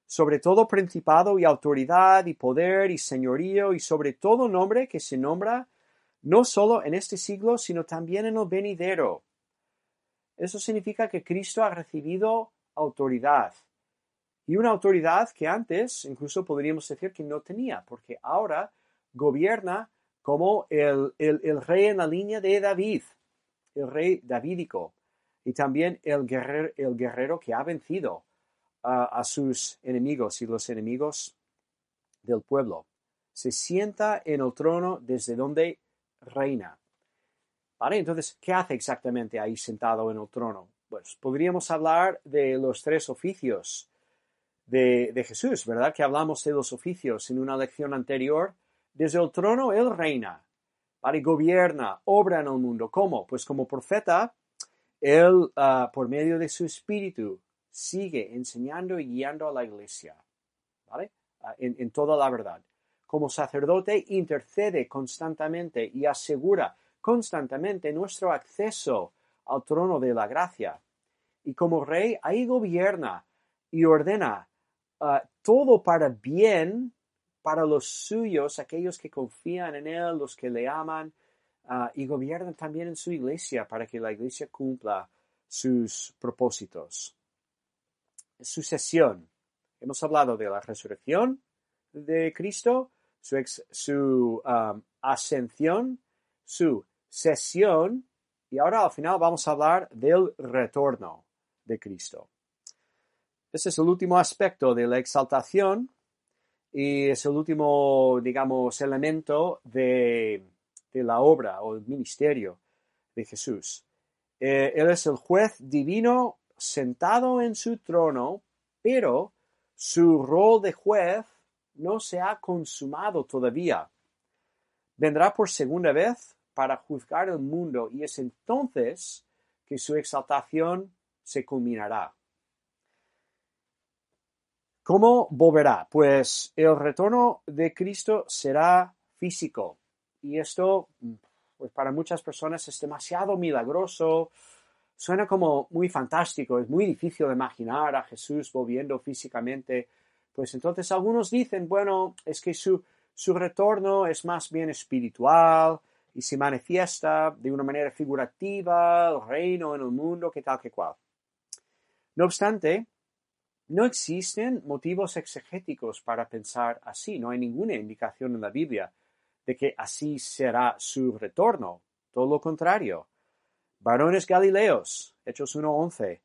sobre todo principado y autoridad y poder y señorío y sobre todo nombre que se nombra no solo en este siglo, sino también en el venidero. Eso significa que Cristo ha recibido autoridad. Y una autoridad que antes incluso podríamos decir que no tenía, porque ahora gobierna como el, rey en la línea de David, el rey davídico, y también el guerrero, el guerrero que ha vencido a, sus enemigos y los enemigos del pueblo. Se sienta en el trono desde donde reina. ¿Vale? Entonces, ¿qué hace exactamente ahí sentado en el trono? Pues podríamos hablar de los tres oficios de, de Jesús, ¿verdad? Que hablamos de los oficios en una lección anterior. Desde el trono Él reina, ¿vale? Gobierna, obra en el mundo. ¿Cómo? Pues como profeta, Él, ah, por medio de su espíritu, sigue enseñando y guiando a la iglesia, ¿vale? Ah, en, toda la verdad. Como sacerdote intercede constantemente y asegura constantemente nuestro acceso al trono de la gracia. Y como rey ahí gobierna y ordena uh, todo para bien para los suyos, aquellos que confían en Él, los que le aman, uh, y gobierna también en su iglesia para que la iglesia cumpla sus propósitos. Sucesión. Hemos hablado de la resurrección de Cristo, su, um, ascensión, su sesión, y ahora al final vamos a hablar del retorno de Cristo. Ese es el último aspecto de la exaltación y es el último, digamos, elemento de, la obra o el ministerio de Jesús. Eh, él es el juez divino sentado en su trono, pero su rol de juez no se ha consumado todavía. Vendrá por segunda vez para juzgar el mundo y es entonces que su exaltación se culminará. ¿Cómo volverá? Pues el retorno de Cristo será físico y esto pues para muchas personas es demasiado milagroso, suena como muy fantástico, es muy difícil de imaginar a Jesús volviendo físicamente pues entonces algunos dicen, bueno, es que su, su retorno es más bien espiritual y se manifiesta de una manera figurativa, el reino en el mundo, que tal que cual. No obstante, no existen motivos exegéticos para pensar así, no hay ninguna indicación en la Biblia de que así será su retorno. Todo lo contrario. Varones Galileos, Hechos 1.11.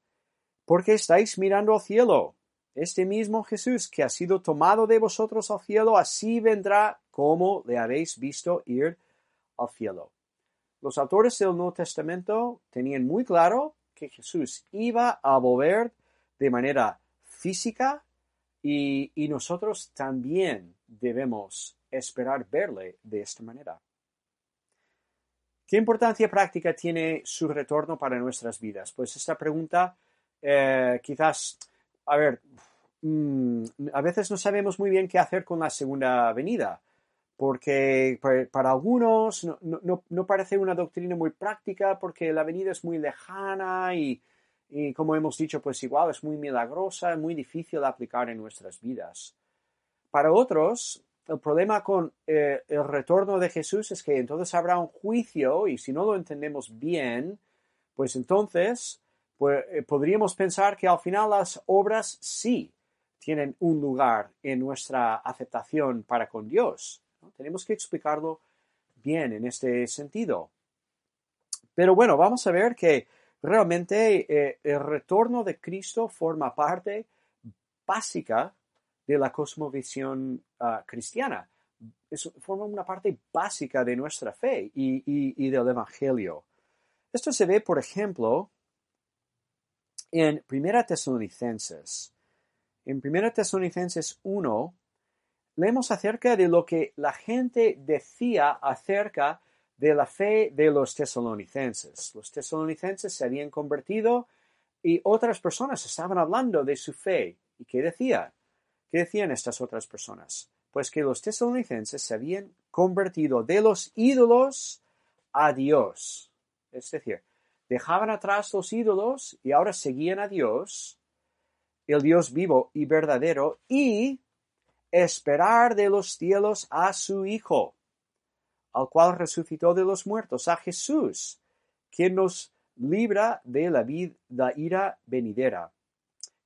¿Por qué estáis mirando al cielo? Este mismo Jesús que ha sido tomado de vosotros al cielo, así vendrá como le habéis visto ir al cielo. Los autores del Nuevo Testamento tenían muy claro que Jesús iba a volver de manera física y, y nosotros también debemos esperar verle de esta manera. ¿Qué importancia práctica tiene su retorno para nuestras vidas? Pues esta pregunta eh, quizás, a ver, mm, a veces no sabemos muy bien qué hacer con la segunda venida, porque para, algunos no, parece una doctrina muy práctica porque la venida es muy lejana y, y, como hemos dicho, pues igual es muy milagrosa, muy difícil de aplicar en nuestras vidas. Para otros, el problema con eh, el retorno de Jesús es que entonces habrá un juicio y si no lo entendemos bien, pues entonces pues, eh, podríamos pensar que al final las obras sí tienen un lugar en nuestra aceptación para con Dios. Tenemos que explicarlo bien en este sentido. Pero bueno, vamos a ver que realmente eh, el retorno de Cristo forma parte básica de la cosmovisión ah, cristiana. forma una parte básica de nuestra fe y, del Evangelio. Esto se ve, por ejemplo, en Primera Tesalonicenses. En Primera Tesalonicenses 1, leemos acerca de lo que la gente decía acerca de la fe de los tesalonicenses. Los tesalonicenses se habían convertido y otras personas estaban hablando de su fe. ¿Y qué decían? ¿Qué decían estas otras personas? Pues que los tesalonicenses se habían convertido de los ídolos a Dios. Es decir, dejaban atrás los ídolos y ahora seguían a Dios, el Dios vivo y verdadero, y esperar de los cielos a su Hijo, al cual resucitó de los muertos, a Jesús, quien nos libra de la, vida, la ira venidera.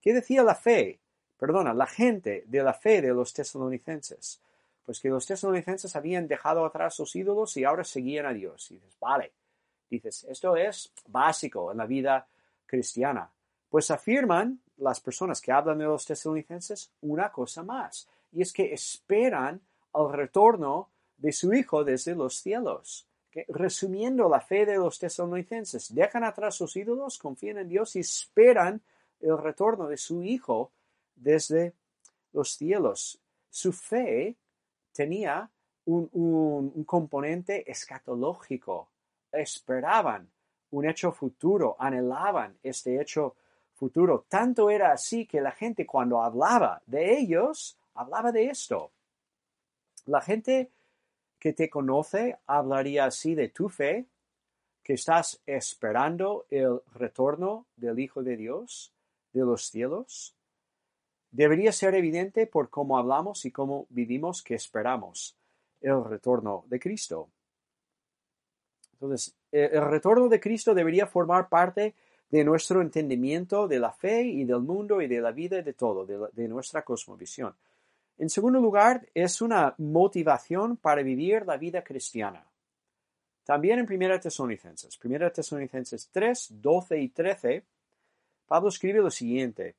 ¿Qué decía la fe? Perdona, la gente de la fe de los tesalonicenses. Pues que los tesalonicenses habían dejado atrás sus ídolos y ahora seguían a Dios. Y dices, vale, dices, esto es básico en la vida cristiana. Pues afirman las personas que hablan de los tesalonicenses una cosa más, y es que esperan al retorno de su Hijo desde los cielos. Resumiendo la fe de los tesalonicenses, dejan atrás sus ídolos, confían en Dios y esperan el retorno de su Hijo desde los cielos. Su fe tenía un, componente escatológico. Esperaban un hecho futuro, anhelaban este hecho futuro. Tanto era así que la gente cuando hablaba de ellos, hablaba de esto. La gente que te conoce hablaría así de tu fe, que estás esperando el retorno del Hijo de Dios de los cielos. Debería ser evidente por cómo hablamos y cómo vivimos que esperamos el retorno de Cristo. Entonces, e, el retorno de Cristo debería formar parte de nuestro entendimiento de la fe y del mundo y de la vida y de todo, de, nuestra cosmovisión. En segundo lugar, es una motivación para vivir la vida cristiana. También en 1 Tesalonicenses, 1 Tesalonicenses 3, 12 y 13, Pablo escribe lo siguiente.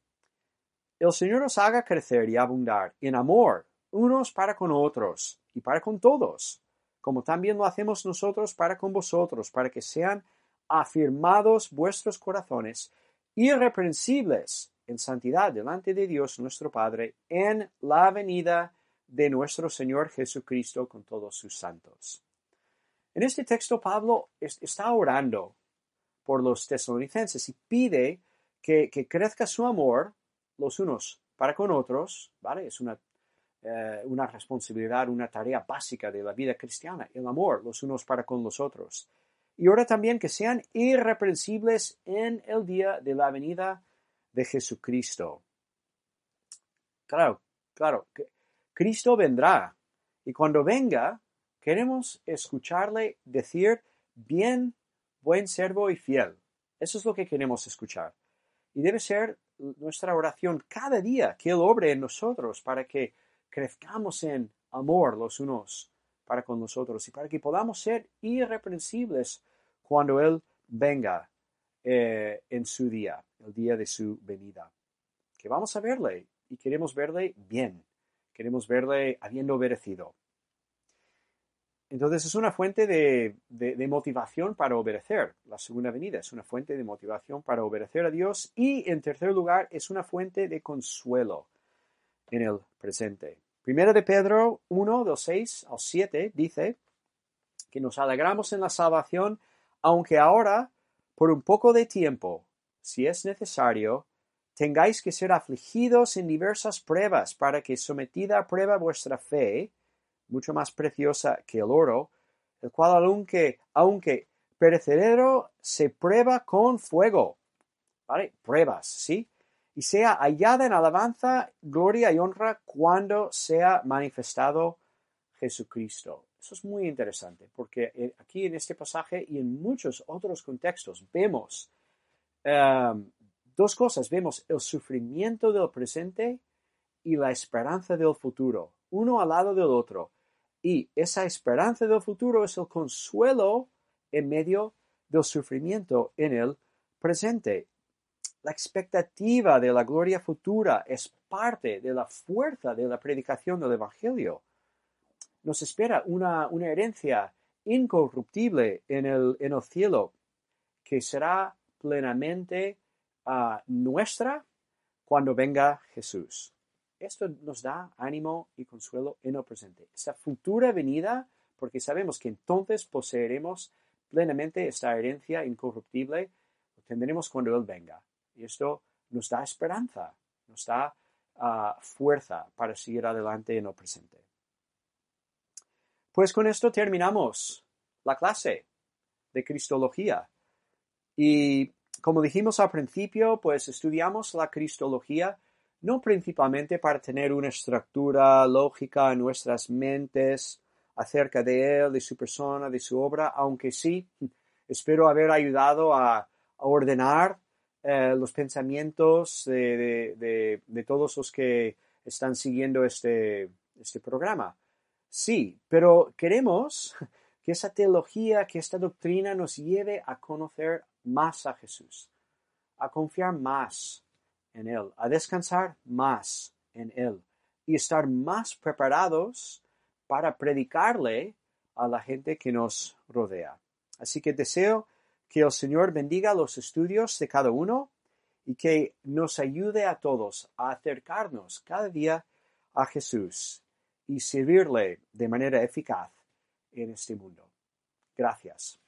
El Señor os haga crecer y abundar en amor unos para con otros y para con todos, como también lo hacemos nosotros para con vosotros, para que sean afirmados vuestros corazones irreprensibles en santidad delante de Dios nuestro Padre en la venida de nuestro Señor Jesucristo con todos sus santos. En este texto Pablo está orando por los tesalonicenses y pide que, que crezca su amor los unos para con otros, ¿vale? Es una, eh, una responsabilidad, una tarea básica de la vida cristiana, el amor los unos para con los otros. Y ahora también que sean irreprensibles en el día de la venida de Jesucristo. Claro, claro, Cristo vendrá. Y cuando venga, queremos escucharle decir, bien, buen servo y fiel. Eso es lo que queremos escuchar. Y debe ser nuestra oración cada día, que Él obre en nosotros para que crezcamos en amor los unos para con nosotros y para que podamos ser irreprensibles cuando Él venga eh, en su día, el día de su venida. Que vamos a verle y queremos verle bien, queremos verle habiendo obedecido. Entonces es una fuente de, motivación para obedecer. La segunda venida es una fuente de motivación para obedecer a Dios y en tercer lugar es una fuente de consuelo en el presente. Primera de Pedro 1, 2, 6 al 7 dice que nos alegramos en la salvación, aunque ahora, por un poco de tiempo, si es necesario, tengáis que ser afligidos en diversas pruebas, para que sometida a prueba vuestra fe, mucho más preciosa que el oro, el cual aunque, aunque perecedero, se prueba con fuego. ¿Vale? Pruebas, ¿sí? Y sea hallada en alabanza, gloria y honra cuando sea manifestado Jesucristo. Eso es muy interesante, porque eh, aquí en este pasaje y en muchos otros contextos vemos em, dos cosas. Vemos el sufrimiento del presente y la esperanza del futuro, uno al lado del otro. Y esa esperanza del futuro es el consuelo en medio del sufrimiento en el presente. La expectativa de la gloria futura es parte de la fuerza de la predicación del Evangelio. Nos espera una, herencia incorruptible en el, en el cielo que será plenamente ah, nuestra cuando venga Jesús. Esto nos da ánimo y consuelo en el presente. Esa futura venida, porque sabemos que entonces poseeremos plenamente esta herencia incorruptible, lo tendremos cuando Él venga. Y esto nos da esperanza, nos da ah, fuerza para seguir adelante en el presente. Pues con esto terminamos la clase de Cristología. Y como dijimos al principio, pues estudiamos la Cristología no principalmente para tener una estructura lógica en nuestras mentes acerca de él, de su persona, de su obra, aunque sí, espero haber ayudado a, ordenar eh, los pensamientos de, todos los que están siguiendo este, este programa. Sí, pero queremos que esa teología, que esta doctrina nos lleve a conocer más a Jesús, a confiar más en Él, a descansar más en Él y estar más preparados para predicarle a la gente que nos rodea. Así que deseo que el Señor bendiga los estudios de cada uno y que nos ayude a todos a acercarnos cada día a Jesús y servirle de manera eficaz en este mundo. Gracias.